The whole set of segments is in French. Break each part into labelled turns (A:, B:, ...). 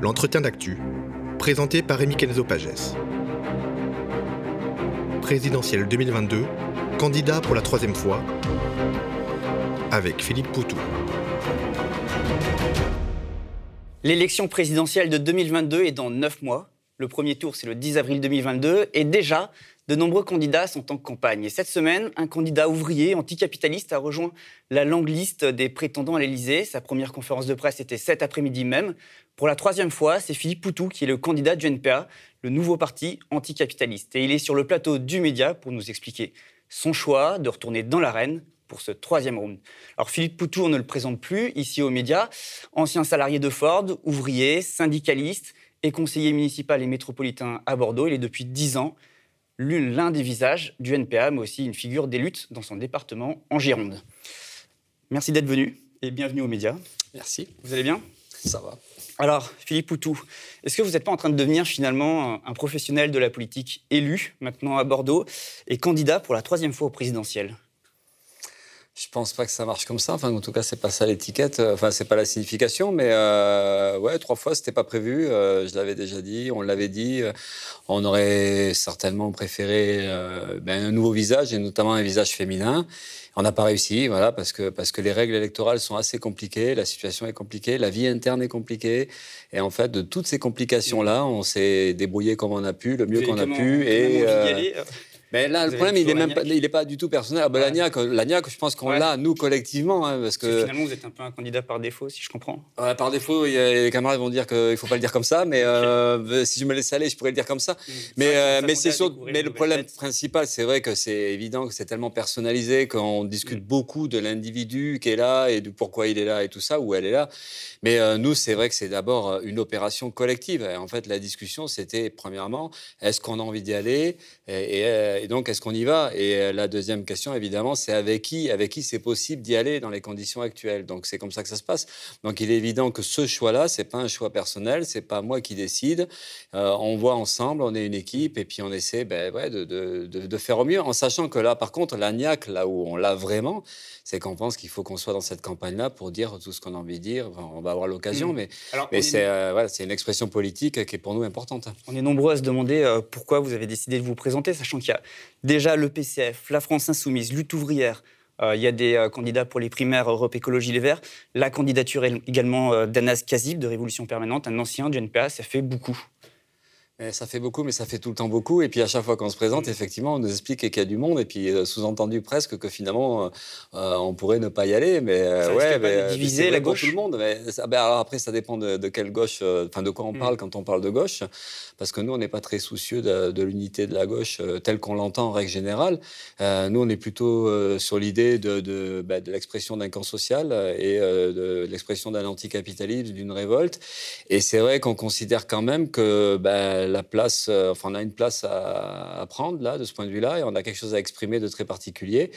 A: l'entretien d'actu, présenté par Rémi Kenzo Pages. Présidentielle 2022, candidat pour la troisième fois, avec Philippe Poutou.
B: L'élection présidentielle de 2022 est dans 9 mois. Le premier tour, c'est le 10 avril 2022. Et déjà, de nombreux candidats sont en campagne. Et cette semaine, un candidat ouvrier anticapitaliste a rejoint la longue liste des prétendants à l'Élysée. Sa première conférence de presse était cet après-midi même. Pour la troisième fois, c'est Philippe Poutou qui est le candidat du NPA, le nouveau parti anticapitaliste. Et il est sur le plateau du Média pour nous expliquer son choix de retourner dans l'arène pour ce troisième round. Alors Philippe Poutou, ne le présente plus ici aux médias. Ancien salarié de Ford, ouvrier, syndicaliste et conseiller municipal et métropolitain à Bordeaux. Il est depuis dix ans l'un des visages du NPA, mais aussi une figure des luttes dans son département en Gironde. Merci d'être venu et bienvenue aux médias.
C: Merci.
B: Vous allez bien?
C: Ça va.
B: Alors, Philippe Poutou, est-ce que vous n'êtes pas en train de devenir finalement un professionnel de la politique élu maintenant à Bordeaux et candidat pour la troisième fois au présidentiel?
C: Je pense pas que ça marche comme ça. Enfin, en tout cas, c'est pas ça l'étiquette. Enfin, c'est pas la signification. Mais euh, ouais, trois fois, c'était pas prévu. Euh, je l'avais déjà dit, on l'avait dit. on aurait certainement préféré euh, ben, un nouveau visage et notamment un visage féminin. On n'a pas réussi, voilà, parce que parce que les règles électorales sont assez compliquées, la situation est compliquée, la vie interne est compliquée, et en fait, de toutes ces complications là, on s'est débrouillé comme on a pu, le mieux qu'on a pu,
B: et
C: mais là, le problème, il n'est même pas, il est pas du tout personnel. Ah, L'ANIAC, je pense qu'on l'a, nous, collectivement. Hein, parce que...
B: Finalement, vous êtes un peu un candidat par défaut, si je comprends.
C: par défaut, y a, les camarades vont dire qu'il ne faut pas le dire comme ça, mais euh, si je me laisse aller, je pourrais le dire comme ça. Mm. Mais, euh, mais, c'est mais le problème principal, c'est vrai que c'est évident que c'est tellement personnalisé qu'on discute mm. beaucoup de l'individu qui est là et de pourquoi il est là et tout ça, où elle est là. Mais euh, nous, c'est vrai que c'est d'abord une opération collective. Et en fait, la discussion, c'était premièrement, est-ce qu'on a envie d'y aller? Et, et et donc, est-ce qu'on y va? Et euh, la deuxième question, évidemment, c'est avec qui Avec qui c'est possible d'y aller dans les conditions actuelles? Donc, c'est comme ça que ça se passe. Donc, il est évident que ce choix-là, c'est pas un choix personnel, c'est pas moi qui décide. Euh, on voit ensemble, on est une équipe, et puis on essaie ben, ouais, de, de, de, faire au mieux, en sachant que là, par contre, l'ANIAC, là où on l'a vraiment, c'est qu'on pense qu'il faut qu'on soit dans cette campagne-là pour dire tout ce qu'on a envie de dire. on va avoir l'occasion, mmh. mais, mais c'est euh, voilà, une expression politique qui est pour nous importante.
B: On est nombreux à se demander pourquoi vous avez décidé de vous présenter, sachant qu'il y a Déjà, le PCF, la France Insoumise, Lutte ouvrière, euh, il y a des euh, candidats pour les primaires Europe Écologie Les Verts. La candidature également euh, d'Anas Kazib de Révolution Permanente, un ancien du NPA, ça fait beaucoup
C: ça fait beaucoup, mais ça fait tout le temps beaucoup. Et puis à chaque fois qu'on se présente, mm. effectivement, on nous explique qu'il y a du monde. Et puis euh, sous-entendu presque que finalement, euh, euh, on pourrait ne pas y aller. Mais
B: ouais, mais, diviser la gauche.
C: Tout le monde. Mais, ben, alors après, ça dépend de, quelle gauche, enfin de quoi on mm. parle quand on parle de gauche. Parce que nous, on n'est pas très soucieux de, l'unité de la gauche telle qu'on l'entend en règle générale. nous, on est plutôt sur l'idée de, ben, de, l'expression d'un camp social et de, l'expression d'un anticapitalisme, d'une révolte. Et c'est vrai qu'on considère quand même que ben, la place, euh, enfin, on a une place à, prendre là, de ce point de vue-là, et on a quelque chose à exprimer de très particulier.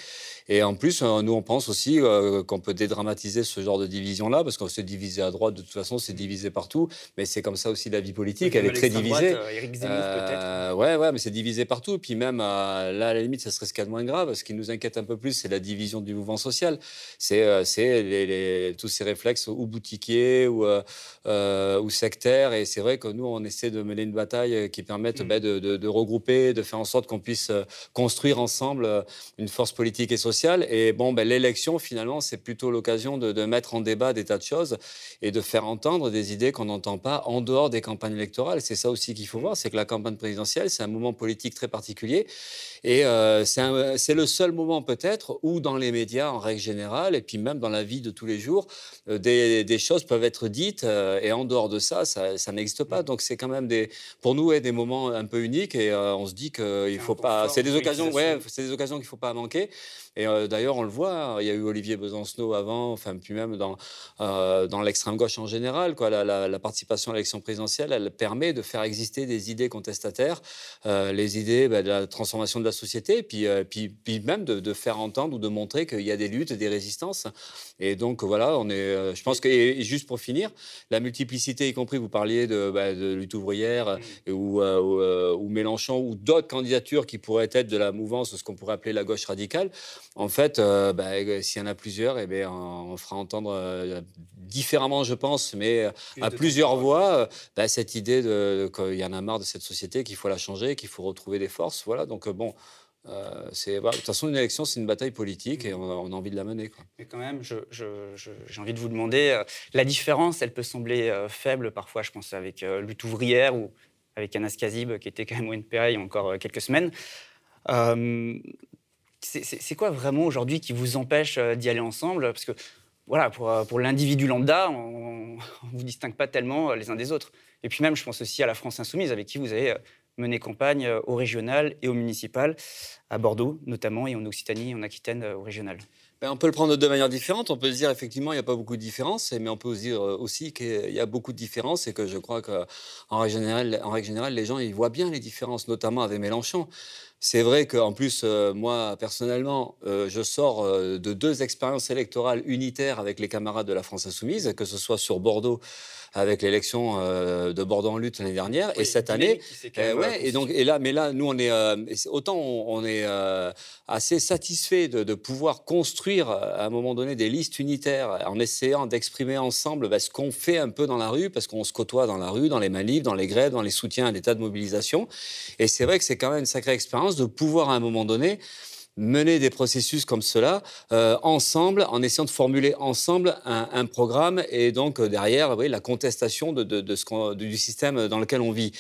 C: Et en plus, euh, nous, on pense aussi euh, qu'on peut dédramatiser ce genre de division-là, parce qu'on s'est divisé à droite, de toute façon, c'est divisé partout. Mais c'est comme ça aussi la vie politique, elle est très divisée.
B: Zemmour, peut-être.
C: Ouais, ouais, mais c'est divisé partout. Et puis même, là, à la limite, ça serait ce qu'il y a de moins grave. Ce qui nous inquiète un peu plus, c'est la division du mouvement social. C'est les, tous ces réflexes ou boutiquiers ou, ou sectaires. Et c'est vrai que nous, on essaie de mener une bataille euh, qui permettent mm. bah, de, regrouper, de faire en sorte qu'on puisse euh, construire ensemble euh, une force politique et sociale. Et bon, ben, l'élection, finalement, c'est plutôt l'occasion de, mettre en débat des tas de choses et de faire entendre des idées qu'on n'entend pas en dehors des campagnes électorales. C'est ça aussi qu'il faut voir, c'est que la campagne présidentielle, c'est un moment politique très particulier. Et c'est le seul moment peut-être où dans les médias, en règle générale, et puis même dans la vie de tous les jours, des, choses peuvent être dites. et en dehors de ça, ça, ça n'existe pas. Donc c'est quand même des, pour nous, des moments un peu uniques et euh, on se dit qu'il faut pas. C'est des occasions, ouais, c'est des occasions qu'il faut pas manquer. Et euh, d'ailleurs, on le voit, hein, il y a eu Olivier Besancenot avant, enfin, puis même dans, euh, dans l'extrême gauche en général. Quoi, la, participation à l'élection présidentielle, elle permet de faire exister des idées contestataires, euh, les idées bah, de la transformation de la société, puis, puis, puis même de, faire entendre ou de montrer qu'il y a des luttes, des résistances. Et donc, voilà, on est, je pense que, et juste pour finir, la multiplicité, y compris, vous parliez de, bah, de lutte ouvrière mmh. ou, ou, ou Mélenchon ou d'autres candidatures qui pourraient être de la mouvance, ce qu'on pourrait appeler la gauche radicale. En fait, euh, bah, s'il y en a plusieurs, eh bien, on fera entendre euh, différemment, je pense, mais à plusieurs voix, bah, cette idée de, qu'il y en a marre de cette société, qu'il faut la changer, qu'il faut retrouver des forces. Voilà, donc bon. de toute façon, une élection, c'est une bataille politique et on a, envie de la mener. Quoi.
B: Mais quand même, j'ai envie de vous demander, la différence, elle peut sembler faible parfois, je pense, avec Lutte ouvrière ou avec Anas Kazib, qui était quand même au NPA il y a encore quelques semaines. C'est quoi vraiment aujourd'hui qui vous empêche euh, d'y aller ensemble? Parce que voilà, pour, euh, l'individu lambda, on ne vous distingue pas tellement euh, les uns des autres. Et puis même, je pense aussi à la France insoumise, avec qui vous avez mené campagne au régional et au municipal, à Bordeaux notamment, et en Occitanie en Aquitaine au régional.
C: Ben, on peut le prendre de deux manières différentes. On peut se dire effectivement il n'y a pas beaucoup de différences, mais on peut se dire aussi qu'il y a beaucoup de différences et que je crois qu'en règle générale, en règle générale, les gens ils voient bien les différences, notamment avec Mélenchon. C'est vrai qu'en plus, euh, moi, personnellement, euh, je sors euh, de deux expériences électorales unitaires avec les camarades de la France Insoumise, que ce soit sur Bordeaux avec l'élection de Bordeaux en lutte l'année dernière et cette année. ouais, et donc et là, mais là, nous, on est autant on, est assez satisfait de, pouvoir construire à un moment donné des listes unitaires en essayant d'exprimer ensemble bah, ce qu'on fait un peu dans la rue, parce qu'on se côtoie dans la rue, dans les manifs, dans les grèves, dans les soutiens à l'état de mobilisation. Et c'est vrai que c'est quand même une sacrée expérience de pouvoir à un moment donné mener des processus comme cela euh, ensemble, en essayant de formuler ensemble un, programme et donc euh, derrière oui, la contestation de, du système dans lequel on vit.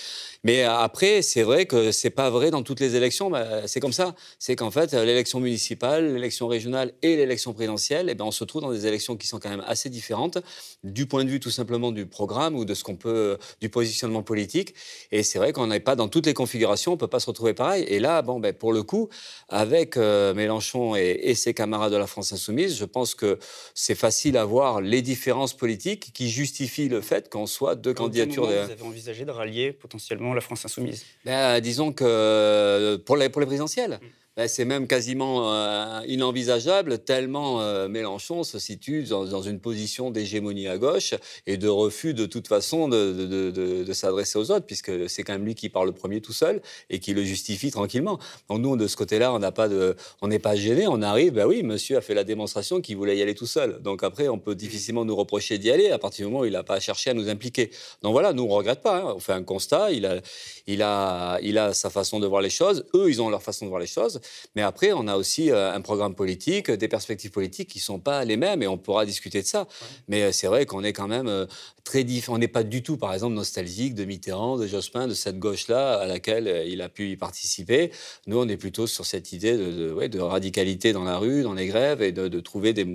C: Mais après, c'est vrai que c'est pas vrai dans toutes les élections. Bah, c'est comme ça. C'est qu'en fait, l'élection municipale, l'élection régionale et l'élection présidentielle, eh ben, on se trouve dans des élections qui sont quand même assez différentes du point de vue tout simplement du programme ou de ce qu'on peut, du positionnement politique. Et c'est vrai qu'on n'est pas dans toutes les configurations, on peut pas se retrouver pareil. Et là, bon, ben, pour le coup, avec euh, Mélenchon et, ses camarades de la France insoumise, je pense que c'est facile à voir les différences politiques qui justifient le fait qu'on soit deux candidatures.
B: Vous avez envisagé de rallier potentiellement la France insoumise?
C: Ben, Disons que euh, pour les, pour les présidentielles. Mm. Ben, c'est même quasiment euh, inenvisageable, tellement euh, Mélenchon se situe dans, une position d'hégémonie à gauche et de refus de toute façon de, s'adresser aux autres, puisque c'est quand même lui qui parle le premier tout seul et qui le justifie tranquillement. Donc nous, de ce côté-là, on n'a pas de, on n'est pas gêné, on arrive, ben oui, monsieur a fait la démonstration qu'il voulait y aller tout seul. Donc après, on peut difficilement nous reprocher d'y aller à partir du moment où il n'a pas cherché à nous impliquer. Donc voilà, nous on regrette pas, hein. on fait un constat, il a, il a, il a sa façon de voir les choses, eux ils ont leur façon de voir les choses. Mais après, on a aussi euh, un programme politique, des perspectives politiques qui ne sont pas les mêmes et on pourra discuter de ça. Mais euh, c'est vrai qu'on est quand même euh, très différent. On n'est pas du tout, par exemple, nostalgique de Mitterrand, de Jospin, de cette gauche-là à laquelle il a pu y participer. Nous, on est plutôt sur cette idée de, de, radicalité dans la rue, dans les grèves et de, trouver des,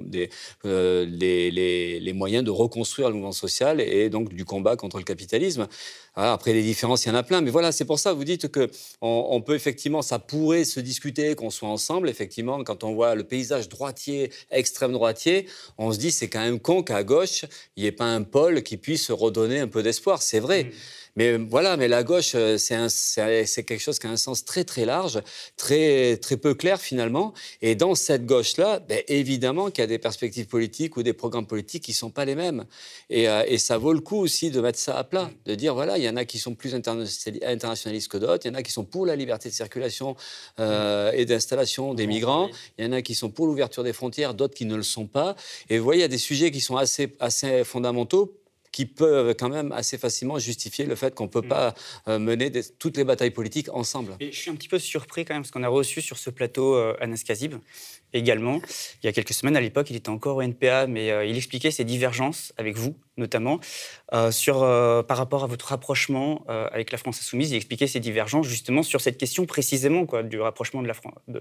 C: les, les, les, moyens de reconstruire le mouvement social et donc du combat contre le capitalisme. Après, les différences, il y en a plein. Mais voilà, c'est pour ça, vous dites que on peut effectivement, ça pourrait se discuter qu'on soit ensemble. Effectivement, quand on voit le paysage droitier, extrême droitier, on se dit c'est quand même con qu'à gauche, il n'y ait pas un pôle qui puisse redonner un peu d'espoir. C'est vrai. Mm. Mais voilà, mais la gauche, euh, c'est quelque chose qui a un sens très très large, très très peu clair finalement. Et dans cette gauche-là, ben, évidemment qu'il y a des perspectives politiques ou des programmes politiques qui sont pas les mêmes. Et, euh, et, ça vaut le coup aussi de mettre ça à plat, de dire voilà, il y en a qui sont plus internationalistes que d'autres, il y en a qui sont pour la liberté de circulation euh, et d'installation des migrants, il y en a qui sont pour l'ouverture des frontières, d'autres qui ne le sont pas. Et vous voyez, il y a des sujets qui sont assez assez fondamentaux qui peuvent quand même assez facilement justifier le fait qu'on ne peut mm. pas euh, mener toutes les batailles politiques ensemble.
B: Et je suis un petit peu surpris quand même, parce qu'on a reçu sur ce plateau euh, Anas Kazib également. Il y a quelques semaines, à l'époque, il était encore au NPA, mais euh, il expliquait ses divergences avec vous, notamment, sur, par rapport à votre rapprochement avec la France insoumise. Il expliquait ses divergences justement sur cette question précisément quoi, du rapprochement de la,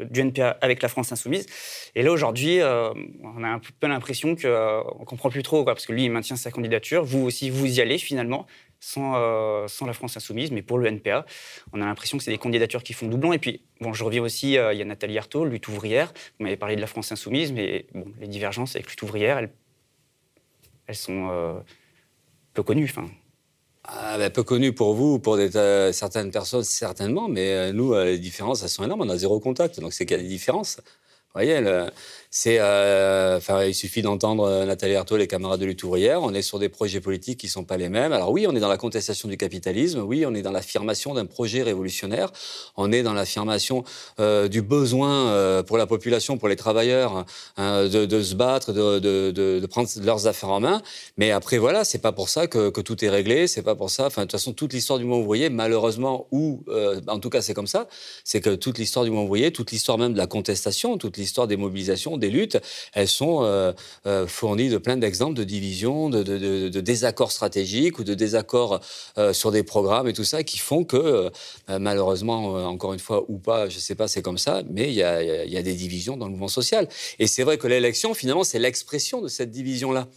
B: du NPA avec la France insoumise. Et là, aujourd'hui, on a un peu l'impression qu'on ne comprend plus trop, quoi, parce que lui, il maintient sa candidature. Vous aussi, vous y allez finalement. Sans, euh, sans, la France insoumise, mais pour le NPA. On a l'impression que c'est des candidatures qui font doublon. Et puis, bon, je reviens aussi, euh, il y a Nathalie Arthaud, lutte ouvrière. Vous m'avez parlé de la France insoumise, mais bon, les divergences avec lutte ouvrière, elles, sont euh, peu connues. Enfin,
C: ah, ben, peu connues pour vous, pour certaines personnes, certainement, mais nous, les différences, elles sont énormes. On a zéro contact, donc c'est qu'il y a des différences. voyez, euh, il suffit d'entendre euh, Nathalie Arthaud, les camarades de lutte ouvrière. On est sur des projets politiques qui sont pas les mêmes. Alors oui, on est dans la contestation du capitalisme. Oui, on est dans l'affirmation d'un projet révolutionnaire. On est dans l'affirmation euh, du besoin pour la population, pour les travailleurs, hein, de, se battre, de, prendre leurs affaires en main. Mais après, voilà, c'est pas pour ça que, tout est réglé. C'est pas pour ça. Enfin, de toute façon, toute l'histoire du mouvement ouvrier, malheureusement, ou en tout cas, c'est comme ça. C'est que toute l'histoire du mouvement ouvrier, toute l'histoire même de la contestation, toute l'histoire des mobilisations des luttes, elles sont euh, euh, fournies de plein d'exemples de divisions, de, désaccords stratégiques ou de désaccords euh, sur des programmes et tout ça qui font que, malheureusement, encore une fois, ou pas, je ne sais pas, c'est comme ça, mais il y a des divisions dans le mouvement social. Et c'est vrai que l'élection, finalement, c'est l'expression de cette division-là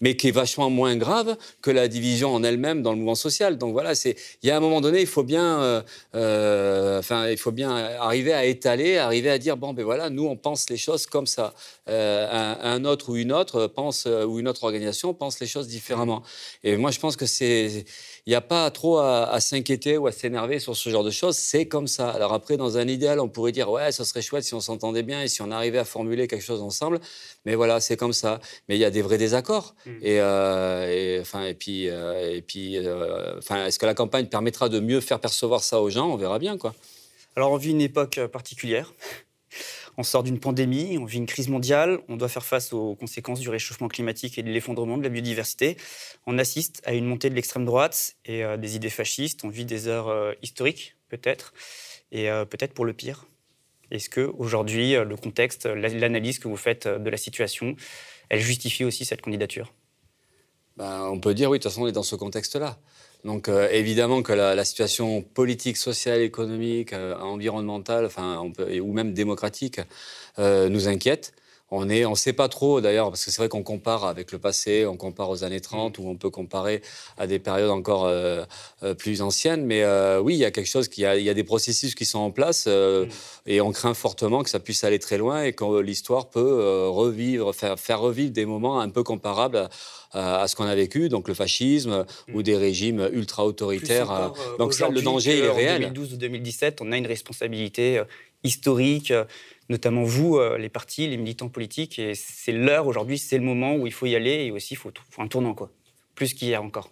C: mais qui est vachement moins grave que la division en elle-même dans le mouvement social. Donc voilà, il y a un moment donné, il faut bien, euh, euh, enfin, il faut bien arriver à étaler, arriver à dire bon ben voilà, nous on pense les choses comme ça. Euh, un, autre ou une autre pense ou une autre organisation pense les choses différemment. Et moi je pense que c'est il n'y a pas trop à, s'inquiéter ou à s'énerver sur ce genre de choses. C'est comme ça. Alors après, dans un idéal, on pourrait dire ouais, ça serait chouette si on s'entendait bien et si on arrivait à formuler quelque chose ensemble. Mais voilà, c'est comme ça. Mais il y a des vrais désaccords. Mm. Et, euh, enfin, et puis, euh, et puis, euh, enfin, est-ce que la campagne permettra de mieux faire percevoir ça aux gens? On verra bien, quoi.
B: Alors, on vit une époque particulière. On sort d'une pandémie, on vit une crise mondiale, on doit faire face aux conséquences du réchauffement climatique et de l'effondrement de la biodiversité. On assiste à une montée de l'extrême droite et euh, des idées fascistes. On vit des heures euh, historiques, peut-être, et euh, peut-être pour le pire. Est-ce que aujourd'hui, le contexte, l'analyse que vous faites de la situation, elle justifie aussi cette candidature?
C: Ben, On peut dire oui, de toute façon, on est dans ce contexte-là. Donc euh, évidemment que la, situation politique, sociale, économique, euh, environnementale, ou même démocratique, euh, nous inquiète. On ne on sait pas trop d'ailleurs, parce que c'est vrai qu'on compare avec le passé, on compare aux années 30, ou on peut comparer à des périodes encore plus anciennes. Mais oui, il y a quelque chose, il y, a, des processus qui sont en place, mm. et on craint fortement que ça puisse aller très loin et que l'histoire peut revivre, faire, faire revivre des moments un peu comparables à ce qu'on a vécu, donc le fascisme mm. ou des régimes ultra-autoritaires. Euh,
B: donc ça, le danger est réel. En 2012 ou 2017, on a une responsabilité euh, historique, euh, notamment vous, les partis, les militants politiques, et c'est l'heure aujourd'hui, c'est le moment où il faut y aller, et aussi il faut, un tournant, quoi. Plus qu'hier encore.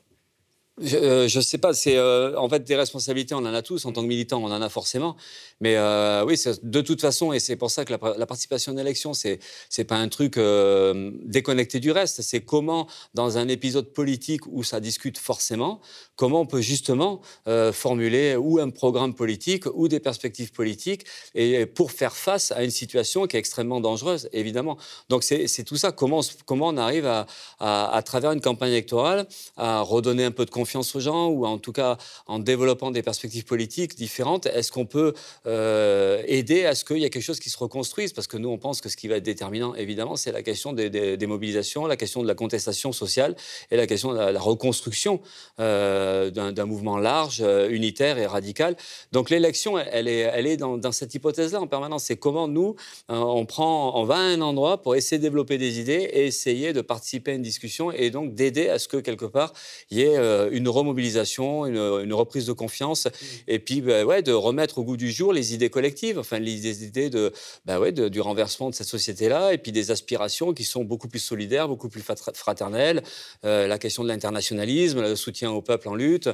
C: Je ne sais pas, c'est en fait des responsabilités, on en a tous en tant que militants, on en a forcément. Mais euh, oui, de toute façon, et c'est pour ça que la, participation à l'élection, c'est c'est pas un truc euh, déconnecté du reste. C'est comment, dans un épisode politique où ça discute forcément, comment on peut justement euh, formuler ou un programme politique ou des perspectives politiques et pour faire face à une situation qui est extrêmement dangereuse, évidemment. Donc c'est tout ça. Comment comment on arrive à, à, travers une campagne électorale à redonner un peu de confiance aux gens ou en tout cas en développant des perspectives politiques différentes. Est-ce qu'on peut euh, aider à ce qu'il y ait quelque chose qui se reconstruise, parce que nous, on pense que ce qui va être déterminant, évidemment, c'est la question des, mobilisations, la question de la contestation sociale et la question de la, reconstruction euh, d'un mouvement large, euh, unitaire et radical. Donc l'élection, elle est, elle est dans, cette hypothèse-là en permanence. C'est comment nous, on, prend, on va à un endroit pour essayer de développer des idées et essayer de participer à une discussion et donc d'aider à ce que quelque part il y ait une remobilisation, une, reprise de confiance, mmh. et puis bah, ouais, de remettre au goût du jour les idées collectives, enfin les idées de, bah ouais, du renversement de cette société-là, et puis des aspirations qui sont beaucoup plus solidaires, beaucoup plus fraternelles, euh, la question de l'internationalisme, le soutien au peuple en lutte.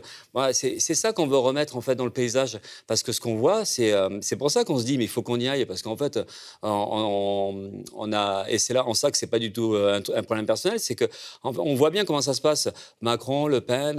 C: C'est ça qu'on veut remettre en fait dans le paysage, parce que ce qu'on voit, c'est euh, pour ça qu'on se dit mais il faut qu'on y aille, parce qu'en fait on, on, a et c'est là en ça que c'est pas du tout euh, un, problème personnel, c'est que on voit bien comment ça se passe. Macron, Le Pen,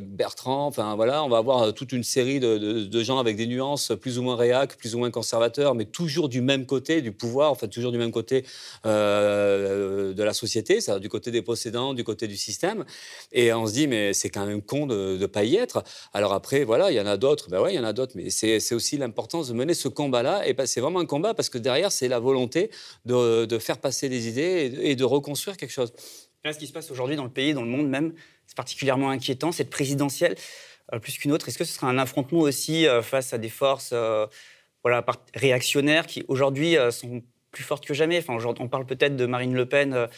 C: Bertrand, enfin voilà, on va avoir toute une série de, gens avec des nuances plus ou moins réac, plus ou moins conservateur, mais toujours du même côté du pouvoir, en fait, toujours du même côté euh, de la société, c'est-à-dire du côté des possédants, du côté du système. Et on se dit, mais c'est quand même con de ne pas y être. Alors après, voilà, il y en a d'autres, ben ouais, il y en a d'autres, mais c'est aussi l'importance de mener ce combat-là. Et ben, c'est vraiment un combat parce que derrière, c'est la volonté de, faire passer des idées et de, reconstruire quelque chose.
B: Ce qui se passe aujourd'hui dans le pays, dans le monde même, c'est particulièrement inquiétant. Cette présidentielle, euh, plus qu'une autre. Est-ce que ce sera un affrontement aussi euh, face à des forces euh, voilà, réactionnaires qui aujourd'hui sont plus fortes que jamais? Enfin, On parle peut-être de Marine Le Pen,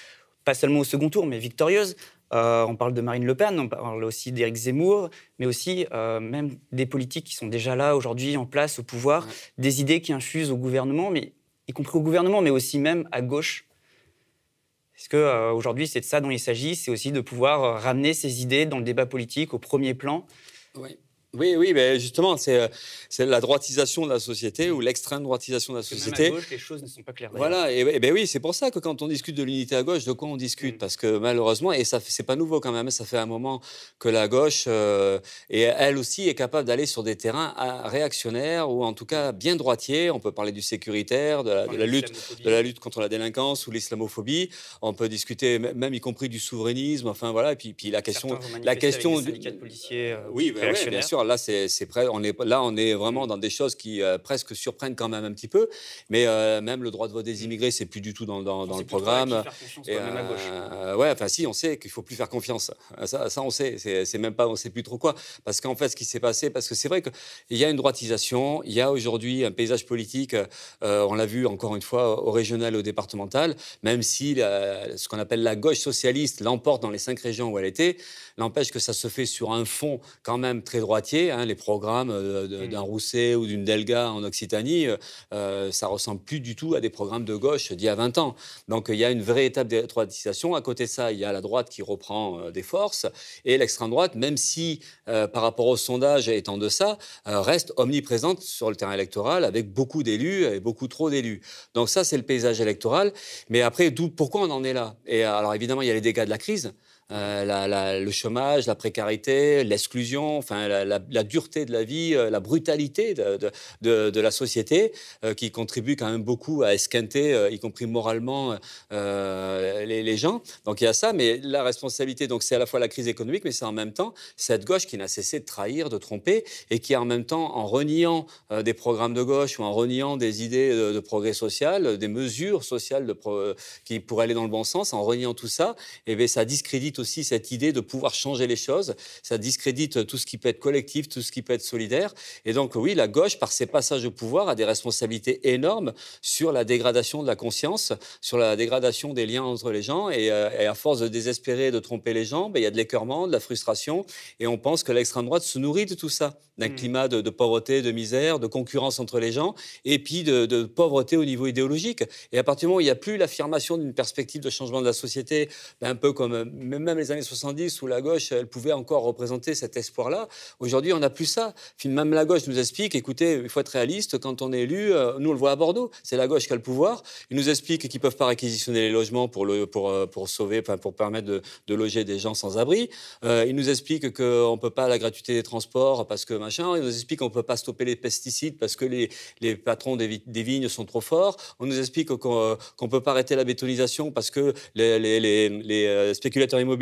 B: pas seulement au second tour, mais victorieuse. On parle de Marine Le Pen, on parle aussi d'Éric Zemmour, mais aussi même des politiques qui sont déjà là aujourd'hui en place au pouvoir, des idées qui infusent au gouvernement, mais y compris au gouvernement, mais aussi même à gauche. Est-ce qu'aujourd'hui, c'est de ça dont il s'agit C'est aussi de pouvoir ramener ces idées dans le débat politique au premier plan
C: oui. Oui, oui, mais justement, c'est, euh, c'est la droitisation de la société ou l'extrême droitisation de la société.
B: Même à gauche, les choses ne sont pas claires.
C: Voilà, et, et, ben oui, c'est pour ça que quand on discute de l'unité à gauche, de quoi on discute? Mm. Parce que malheureusement, et ça, c'est pas nouveau quand même, ça fait un moment que la gauche, euh, et elle aussi, est capable d'aller sur des terrains réactionnaires ou en tout cas bien droitiers. On peut parler du sécuritaire, de la, de la lutte, de la lutte contre la délinquance ou l'islamophobie. On peut discuter même y compris du souverainisme. Enfin voilà, et puis, puis la question, la question,
B: du, policiers, euh,
C: oui, ben, bien sûr là, c'est, prêt, on est, là, on est vraiment dans des choses qui euh, presque surprennent quand même un petit peu. Mais euh, même le droit de vote des immigrés, c'est plus du tout dans, dans, le programme.
B: Et, euh,
C: ouais, enfin si, on sait qu'il faut plus faire confiance. Ça, ça on sait. C'est, même pas, on sait plus trop quoi. Parce qu'en fait, ce qui s'est passé, parce que c'est vrai qu'il y a une droitisation. Il y a aujourd'hui un paysage politique. on l'a vu encore une fois au régional et au départemental. Même si ce qu'on appelle la gauche socialiste l'emporte dans les cinq régions où elle était, n'empêche que ça se fait sur un fond quand même très droitier. Hein, les programmes euh, mmh. d'un Rousset ou d'une Delga en Occitanie, euh, euh, ça ressemble plus du tout à des programmes de gauche d'il y a 20 ans. Donc il y a une vraie étape de droitisation. À côté de ça, il y a la droite qui reprend des forces et l'extrême droite, même si par rapport au sondage est en deçà, reste omniprésente sur le terrain électoral avec beaucoup d'élus et beaucoup trop d'élus. Donc ça, c'est le paysage électoral. Mais après, pourquoi on en est là? Et alors évidemment, il y a les dégâts de la crise. Euh, le chômage, la précarité, l'exclusion, enfin la, dureté de la vie, euh, la brutalité de, la société, euh, qui contribue quand même beaucoup à esquinter, y compris moralement, les, gens. Donc il y a ça, mais la responsabilité, donc c'est à la fois la crise économique, mais c'est en même temps cette gauche qui n'a cessé de trahir, de tromper, et qui en même temps, en reniant des programmes de gauche ou en reniant des idées de, progrès social, des mesures sociales qui pourraient aller dans le bon sens, en reniant tout ça, eh ça discrédite aussi cette idée de pouvoir changer les choses. Ça discrédite tout ce qui peut être collectif, tout ce qui peut être solidaire. Et donc, oui, la gauche, par ses passages au pouvoir, a des responsabilités énormes sur la dégradation de la conscience, sur la dégradation des liens entre les gens. Et, euh, à force de désespérer, de tromper les gens, ben, il y a de l'écœurement, de la frustration. Et on pense que l'extrême droite se nourrit de tout ça, d'un mmh. climat de, pauvreté, de misère, de concurrence entre les gens, et puis de, de pauvreté au niveau idéologique. Et à partir du moment où il n'y a plus l'affirmation d'une perspective de changement de la société, ben, un peu comme même même les années 70 où la gauche, elle pouvait encore représenter cet espoir-là. Aujourd'hui, on n'a plus ça. Même la gauche nous explique, écoutez, il faut être réaliste, quand on est élu, euh, nous le voit à Bordeaux, c'est la gauche qui a le pouvoir. Ils nous expliquent qu'ils ne peuvent pas réquisitionner les logements pour, le, pour, euh, pour sauver, pour permettre de, loger des gens sans abri. Euh, ils nous expliquent qu'on ne peut pas la gratuité des transports parce que machin. Ils nous expliquent qu'on ne peut pas stopper les pesticides parce que les, les patrons des, vignes sont trop forts. On nous explique qu'on ne peut pas arrêter la bétonisation parce que les, les, les spéculateurs immobiliers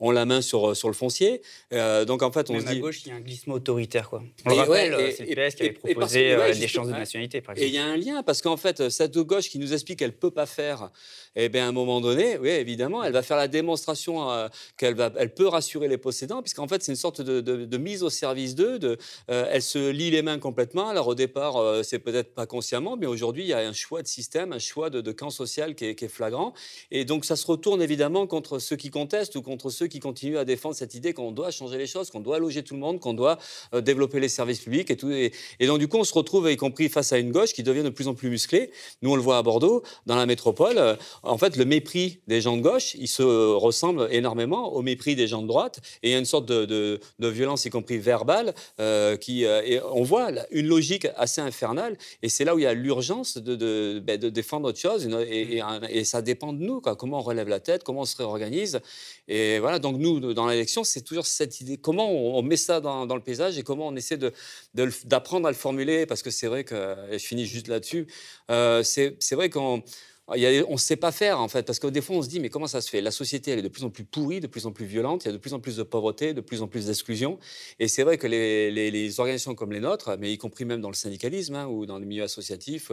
C: ont la main sur, euh, sur le foncier. Euh, donc en fait, on
B: Même
C: se dit.
B: à gauche, il y a un glissement autoritaire. Quoi. On le rappelle, euh, c'est le PS qui avait proposé des chances de nationalité, par exemple.
C: Et il y a un lien, parce qu'en fait, cette gauche qui nous explique qu'elle ne peut pas faire, eh bien, à un moment donné, oui, évidemment, elle va faire la démonstration qu'elle va, elle peut rassurer les possédants, puisqu'en fait, c'est une sorte de, de, mise au service d'eux. De, elle se lie les mains complètement. Alors au départ, c'est peut-être pas consciemment, mais aujourd'hui, il y a un choix de système, un choix de, camp social qui est, qui est, flagrant. Et donc, ça se retourne évidemment contre ceux qui contestent ou contre ceux qui continuent à défendre cette idée qu'on doit changer les choses, qu'on doit loger tout le monde, qu'on doit euh, développer les services publics et donc, du coup, on se retrouve, y compris face à une gauche qui devient de plus en plus musclée. Nous, on le voit à Bordeaux, dans la métropole. Euh, en fait, le mépris des gens de gauche, il se ressemble énormément au mépris des gens de droite. Et il y a une sorte de, violence, y compris verbale, euh, qui, et on voit une logique assez infernale. Et c'est là où il y a l'urgence de, de, ben, défendre autre chose. Et, et, ça dépend de nous, quoi. comment on relève la tête, comment on se réorganise. Et voilà, donc nous, dans l'élection, c'est toujours cette idée, comment on, met ça dans, le paysage et comment on essaie d'apprendre à le formuler, parce que c'est vrai que, je finis juste là-dessus, euh, c'est vrai qu'on on ne sait pas faire, en fait, parce que des fois, on se dit, mais comment ça se fait? La société, elle est de plus en plus pourrie, de plus en plus violente, il y a de plus en plus de pauvreté, de plus en plus d'exclusion. Et c'est vrai que les, organisations comme les nôtres, mais y compris même dans le syndicalisme hein, ou dans le milieu associatif,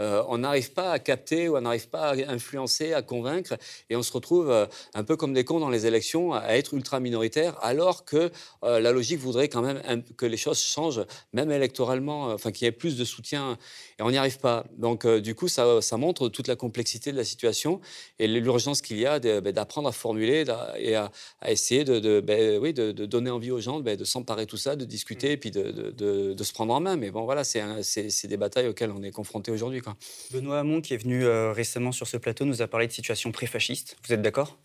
C: euh, on n'arrive pas à capter ou on n'arrive pas à influencer, à convaincre, et on se retrouve euh, un peu comme des cons dans les élections, à être ultra minoritaire, alors que euh, la logique voudrait quand même que les choses changent, même électoralement, enfin qu'il y ait plus de soutien, et on n'y arrive pas. Donc, du coup, ça, ça montre toute la complexité de la situation et l'urgence qu'il y a ben, d'apprendre à formuler et à, essayer de, ben, oui, de, donner envie aux gens ben, de s'emparer de tout ça, de discuter et puis de, se prendre en main. Mais bon, voilà, c'est des batailles auxquelles on est confronté aujourd'hui.
B: Benoît Hamon, qui est venu euh, récemment sur ce plateau, nous a parlé de situation pré-fasciste. Vous êtes d'accord?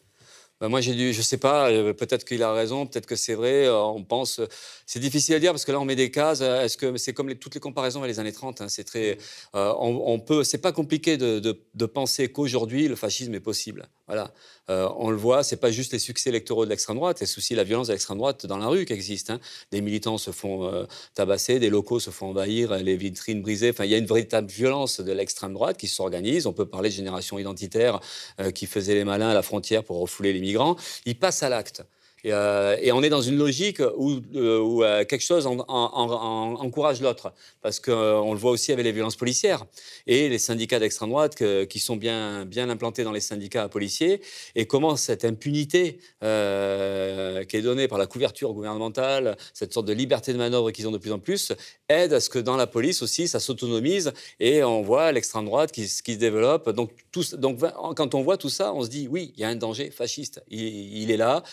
C: Bah, moi, j'ai dû, je sais pas, euh, peut-être qu'il a raison, peut-être que c'est vrai. Euh, on pense, c'est difficile à dire parce que là, on met des cases. Est-ce que c'est comme toutes les comparaisons avec les années 30 hein, C'est très, on, on, peut, c'est pas compliqué de, de penser qu'aujourd'hui le fascisme est possible. Voilà. Euh, on le voit, c'est pas juste les succès électoraux de l'extrême droite, c'est aussi la violence de l'extrême droite dans la rue qui existe. Hein. Des militants se font euh, tabasser, des locaux se font envahir, les vitrines brisées. Enfin, il y a une véritable violence de l'extrême droite qui s'organise. On peut parler de génération identitaire euh, qui faisait les malins à la frontière pour refouler les migrants. Ils passent à l'acte. Euh, et, on est dans une logique où, euh, euh, quelque chose encourage l'autre, parce qu'on le voit aussi avec les violences policières et les syndicats d'extrême droite qui sont bien, bien implantés dans les syndicats policiers, et comment cette impunité qui est donnée par la couverture gouvernementale, cette sorte de liberté de manœuvre qu'ils ont de plus en plus, aide à ce que dans la police aussi, ça s'autonomise, et on voit l'extrême droite qui, se développe. Donc, quand on voit tout ça, on se dit, oui, il y a un danger fasciste, il, est là.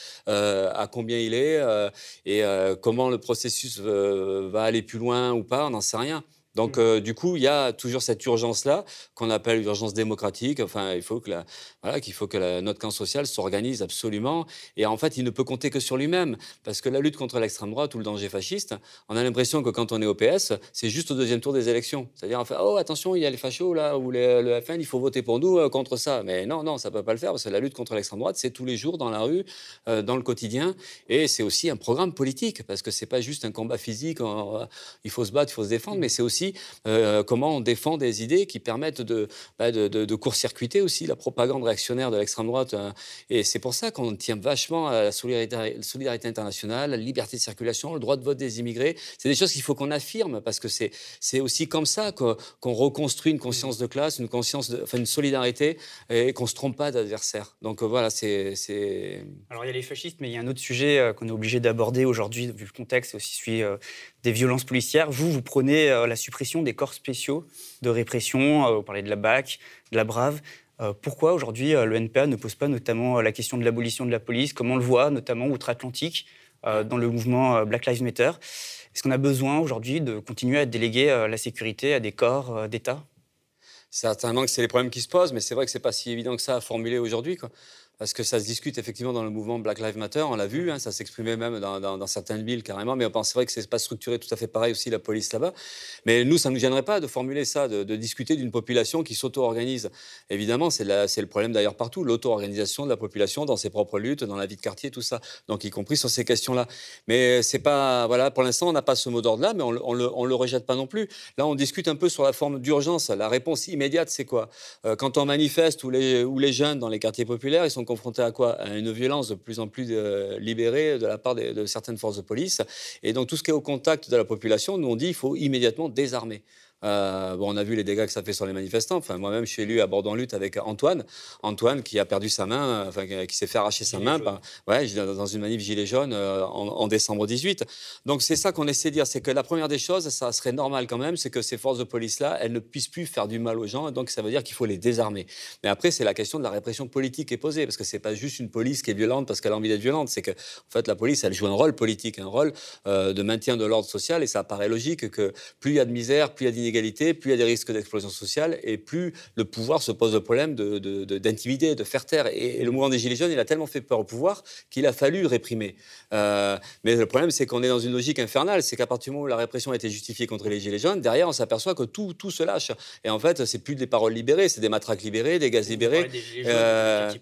C: À combien il est euh, et euh, comment le processus va aller plus loin ou pas, on n'en sait rien. Donc, mmh. du coup, il y a toujours cette urgence-là qu'on appelle l'urgence démocratique. Enfin, il faut que, voilà, qu'il faut que notre camp social s'organise absolument. Et en fait, il ne peut compter que sur lui-même. Parce que la lutte contre l'extrême droite ou le danger fasciste, on a l'impression que quand on est au PS, c'est juste au deuxième tour des élections. C'est-à-dire, enfin, oh, attention, il y a les fachos là, ou le FN, il faut voter pour nous euh, contre ça. Mais non, non, ça ne peut pas le faire. Parce que la lutte contre l'extrême droite, c'est tous les jours dans la rue, euh, dans le quotidien. Et c'est aussi un programme politique. Parce que ce n'est pas juste un combat physique, il faut se battre, il faut se défendre, mais c'est aussi euh, comment on défend des idées qui permettent de, bah, de, court-circuiter aussi la propagande réactionnaire de l'extrême droite. Euh. et c'est pour ça qu'on tient vachement à la solidarité, solidarité, internationale, la liberté de circulation, le droit de vote des immigrés. C'est des choses qu'il faut qu'on affirme parce que c'est, c'est aussi comme ça qu'on, reconstruit une conscience de classe, une conscience, de, enfin une solidarité et qu'on ne se trompe pas d'adversaire. Donc euh, voilà, c'est.
B: Alors il y a les fascistes, mais il y a un autre sujet qu'on est obligé d'aborder aujourd'hui, vu le contexte, c'est aussi celui des violences policières. Vous, vous prenez euh, la suppression des corps spéciaux de répression, euh, vous parlez de la BAC, de la BRAVE. Euh, pourquoi aujourd'hui le NPA ne pose pas notamment la question de l'abolition de la police, comme on le voit notamment outre-Atlantique dans le mouvement Black Lives Matter? Est-ce qu'on a besoin aujourd'hui de continuer à déléguer la sécurité à des corps d'État?
C: Certainement que c'est les problèmes qui se posent, mais c'est vrai que c'est pas si évident que ça à formuler aujourd'hui parce que ça se discute effectivement dans le mouvement Black Lives Matter, on l'a vu, hein, ça s'exprimait même dans, certaines villes carrément, mais c'est vrai que c'est pas structuré tout à fait pareil aussi la police là-bas. Mais nous, ça ne nous gênerait pas de formuler ça, de, discuter d'une population qui s'auto-organise. Évidemment, c'est le problème d'ailleurs partout, l'auto-organisation de la population dans ses propres luttes, dans la vie de quartier, tout ça, donc y compris sur ces questions-là. Mais c'est pas, voilà, pour l'instant, on n'a pas ce mot d'ordre-là, mais on, on, le, le rejette pas non plus. Là, on discute un peu sur la forme d'urgence. La réponse immédiate, c'est quoi? Euh, Quand on manifeste ou les, ou les jeunes dans les quartiers populaires, ils sont confrontés à quoi? À une violence de plus en plus euh, libérée de la part de, certaines forces de police. Et donc tout ce qui est au contact de la population, nous on dit qu'il faut immédiatement désarmer. Euh, bon, on a vu les dégâts que ça fait sur les manifestants. Enfin, moi-même, je suis élu à Bordeaux en lutte avec Antoine. Antoine qui a perdu sa main, euh, enfin, qui s'est fait arracher sa main ouais, dans une manif gilet jaune euh, en, décembre 18. Donc, c'est ça qu'on essaie de dire. C'est que la première des choses, ça serait normal quand même, c'est que ces forces de police-là, elles ne puissent plus faire du mal aux gens. Donc, ça veut dire qu'il faut les désarmer. Mais après, c'est la question de la répression politique qui est posée. Parce que c'est pas juste une police qui est violente parce qu'elle a envie d'être violente. C'est que, en fait, la police, elle joue un rôle politique, un rôle de maintien de l'ordre social. Et ça paraît logique que plus il y a de misère, plus il y a d'inégalité, plus il y a des risques d'explosion sociale et plus le pouvoir se pose le problème d'intimider, de, de, faire taire. Et, le mouvement des Gilets jaunes, il a tellement fait peur au pouvoir qu'il a fallu réprimer. Euh, mais le problème, c'est qu'on est dans une logique infernale. C'est qu'à partir du moment où la répression a été justifiée contre les Gilets jaunes, derrière, on s'aperçoit que tout, tout se lâche. Et en fait, c'est plus des paroles libérées, c'est des matraques libérées, des gaz libérés. Euh,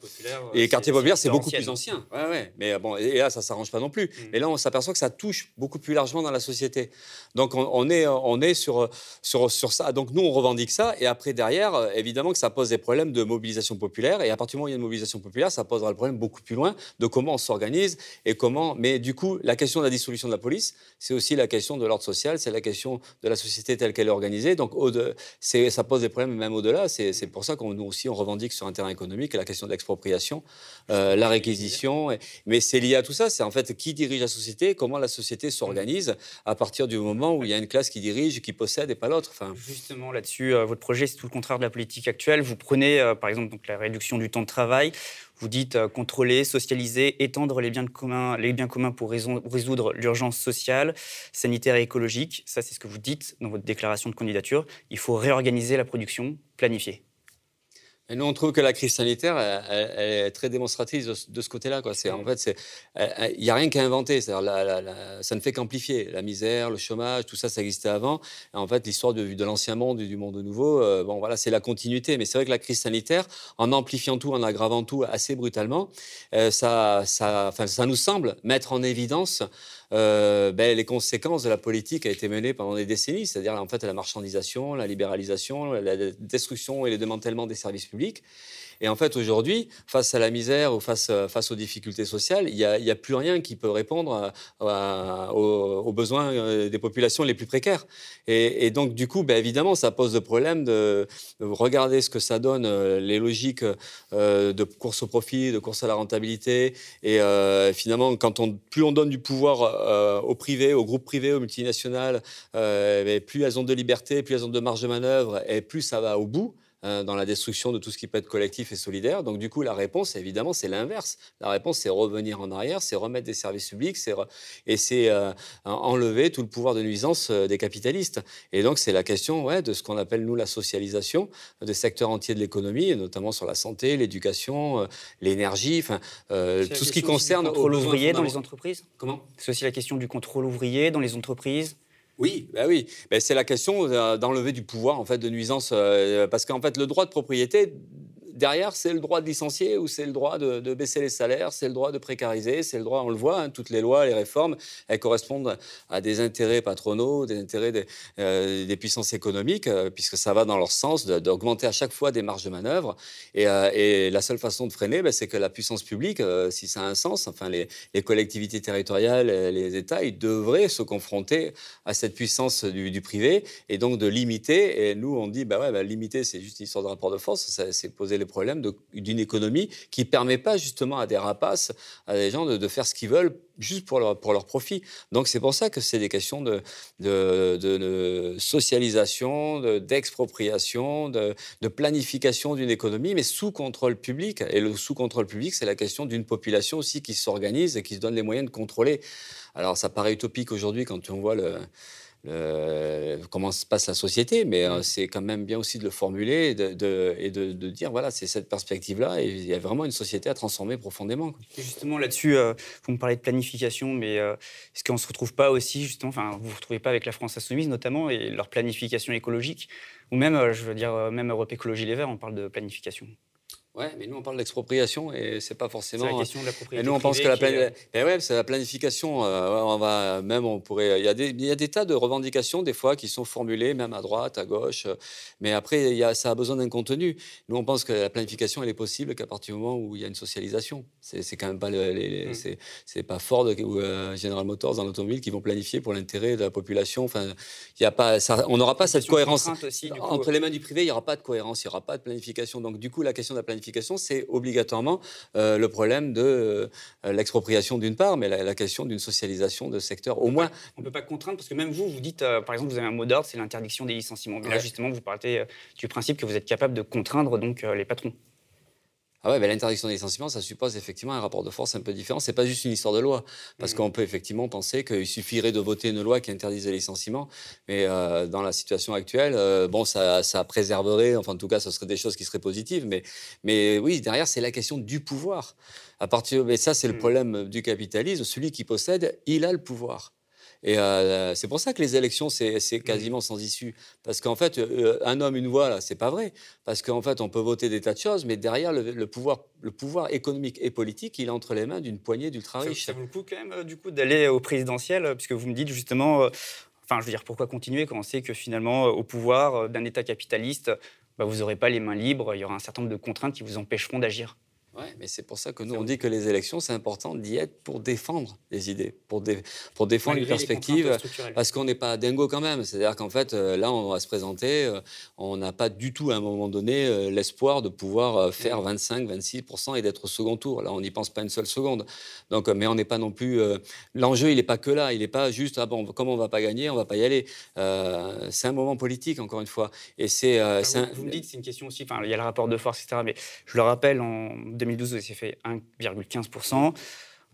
C: et les quartiers populaires, c'est beaucoup plus ancien. Ouais, ouais. Mais bon, et là, ça s'arrange pas non plus. Mm. Mais là, on s'aperçoit que ça touche beaucoup plus largement dans la société. Donc, on, est, on est sur, sur, sur ça. Donc, nous, on revendique ça. Et après, derrière, euh, évidemment que ça pose des problèmes de mobilisation populaire. Et à partir du moment où il y a une mobilisation populaire, ça posera le problème beaucoup plus loin de comment on s'organise et comment. Mais du coup, la question de la dissolution de la police, c'est aussi la question de l'ordre social, c'est la question de la société telle qu'elle est organisée. Donc, ça pose des problèmes même au-delà. C'est pour ça qu'on nous aussi, on revendique sur un terrain économique la question de l'expropriation, euh, la réquisition. mais c'est lié à tout ça. C'est en fait qui dirige la société, comment la société s'organise à partir du moment où il y a une classe qui dirige, qui possède et pas l'autre.
B: Justement, là-dessus, votre projet, c'est tout le contraire de la politique actuelle. Vous prenez, par exemple, donc, la réduction du temps de travail. Vous dites contrôler, socialiser, étendre les biens, communs, les biens communs pour résoudre l'urgence sociale, sanitaire et écologique. Ça, c'est ce que vous dites dans votre déclaration de candidature. Il faut réorganiser la production, planifier.
C: Et nous, on trouve que la crise sanitaire, elle, est très démonstratrice de, ce côté-là. En fait, il n'y a rien qu'à inventer. ça ne fait qu'amplifier. La misère, le chômage, tout ça, ça existait avant. Et en fait, l'histoire de, de l'ancien monde et du monde nouveau, euh, bon, voilà, c'est la continuité. Mais c'est vrai que la crise sanitaire, en amplifiant tout, en aggravant tout assez brutalement, euh, ça, ça, ça nous semble mettre en évidence euh, ben, les conséquences de la politique a été menée pendant des décennies, c'est-à-dire en fait la marchandisation, la libéralisation, la destruction et le démantèlement des services publics. Et en fait, aujourd'hui, face à la misère ou face, euh, face aux difficultés sociales, il n'y a, plus rien qui peut répondre aux, besoins euh, des populations les plus précaires. Et, donc, du coup, ben, évidemment, ça pose le problème de, regarder ce que ça donne, euh, les logiques de course au profit, de course à la rentabilité. Et finalement, quand on, plus on donne du pouvoir au privé, aux groupes privés, aux multinationales, ben, plus elles ont de liberté, plus elles ont de marge de manœuvre, et plus ça va au bout. Euh, dans la destruction de tout ce qui peut être collectif et solidaire. Donc du coup, la réponse, évidemment, c'est l'inverse. La réponse, c'est revenir en arrière, c'est remettre des services publics, et c'est euh, enlever tout le pouvoir de nuisance euh, des capitalistes. Et donc c'est la question ouais, de ce qu'on appelle, nous, la socialisation des secteurs entiers de l'économie, notamment sur la santé, l'éducation, l'énergie, enfin, tout ce qui concerne...
B: Le contrôle ouvrier dans les entreprises?
C: Comment?
B: C'est aussi la question du contrôle ouvrier dans les entreprises?
C: Oui, bah oui. Ben, c'est la question euh, d'enlever du pouvoir en fait de nuisance euh, parce qu'en fait le droit de propriété derrière, c'est le droit de licencier ou c'est le droit de, baisser les salaires, c'est le droit de précariser, c'est le droit, on le voit, hein, toutes les lois, les réformes, elles correspondent à des intérêts patronaux, des intérêts des, euh, puissances économiques, euh, puisque ça va dans leur sens d'augmenter à chaque fois des marges de manœuvre. Et, euh, la seule façon de freiner, ben, c'est que la puissance publique, si ça a un sens, enfin les, collectivités territoriales, les États, ils devraient se confronter à cette puissance du, privé et donc de limiter. Et nous, on dit, bah ouais, bah, limiter, c'est juste une histoire de rapport de force, c'est poser les problèmes d'une économie qui ne permet pas justement à des rapaces, à des gens de, faire ce qu'ils veulent juste pour leur, pour leur profit. Donc c'est pour ça que c'est des questions de, de, socialisation, d'expropriation, de, planification d'une économie, mais sous contrôle public. Et le sous contrôle public, c'est la question d'une population aussi qui s'organise et qui se donne les moyens de contrôler. Alors ça paraît utopique aujourd'hui quand on voit le euh, comment se passe la société, mais euh, c'est quand même bien aussi de le formuler et de, dire voilà, c'est cette perspective-là et il y a vraiment une société à transformer profondément.
B: Justement, là-dessus, euh, vous me parlez de planification, mais est-ce qu'on ne se retrouve pas aussi, justement, enfin, vous ne vous retrouvez pas avec la France Insoumise notamment et leur planification écologique, ou même, je veux dire, même Europe Écologie Les Verts, on parle de planification
C: Ouais, mais nous on parle d'expropriation et c'est pas forcément. C'est
B: la question de la propriété.
C: Et nous on pense que la, ben ouais, c'est la planification. Euh, on va même on pourrait. Il y a des il y a des tas de revendications des fois qui sont formulées même à droite, à gauche, mais après il y a, ça a besoin d'un contenu. Nous on pense que la planification elle est possible qu'à partir du moment où il y a une socialisation. C'est quand même pas les, mm. c'est pas Ford ou euh, General Motors dans l'automobile qui vont planifier pour l'intérêt de la population. Enfin, il y a pas ça, on n'aura pas cette cohérence
B: aussi,
C: entre les mains du privé. Il y aura pas de cohérence, il y aura pas de planification. Donc du coup la question de la planification c'est obligatoirement euh, le problème de euh, l'expropriation d'une part, mais la, question d'une socialisation de secteur. Au moins,
B: on ne peut pas contraindre parce que même vous, vous dites, euh, par exemple, vous avez un mot d'ordre, c'est l'interdiction des licenciements. Mais là, justement, vous parlez du principe que vous êtes capable de contraindre donc les patrons.
C: Ah ouais, l'interdiction des licenciements, ça suppose effectivement un rapport de force un peu différent. C'est pas juste une histoire de loi, parce mmh. qu'on peut effectivement penser qu'il suffirait de voter une loi qui interdise les licenciements, mais euh, dans la situation actuelle, euh, bon, ça, ça, préserverait, enfin en tout cas, ce serait des choses qui seraient positives, mais, mais oui, derrière, c'est la question du pouvoir. À partir, mais ça, c'est le mmh. problème du capitalisme. Celui qui possède, il a le pouvoir. Et euh, c'est pour ça que les élections, c'est mmh. quasiment sans issue. Parce qu'en fait, euh, un homme, une voix, là, c'est pas vrai. Parce qu'en fait, on peut voter des tas de choses, mais derrière, le, pouvoir, le pouvoir économique et politique, il est entre les mains d'une poignée d'ultra-riches.
B: Ça, vaut le coup, quand même, euh, du coup, d'aller au présidentiel, puisque vous me dites justement. Enfin, je veux dire, pourquoi continuer quand on sait que finalement, au pouvoir d'un État capitaliste, bah, vous n'aurez pas les mains libres, il y aura un certain nombre de contraintes qui vous empêcheront d'agir?
C: Ouais, mais c'est pour ça que nous, on dit que les élections, c'est important d'y être pour défendre les idées, pour, pour défendre une perspective, parce qu'on n'est pas dingo quand même. C'est-à-dire qu'en fait, euh, là, on va se présenter, euh, on n'a pas du tout, à un moment donné, euh, l'espoir de pouvoir faire 25, 26% et d'être au second tour. Là, on n'y pense pas une seule seconde. Donc, mais on n'est pas non plus... L'enjeu, il n'est pas que là. Il n'est pas juste, ah bon, comme on ne va pas gagner, on ne va pas y aller. c'est un moment politique, encore une fois.
B: Et c'est... vous, me dites, c'est une question aussi, il y a le rapport de force, etc. Mais je le rappelle, en 2012, vous avez fait 1,15%.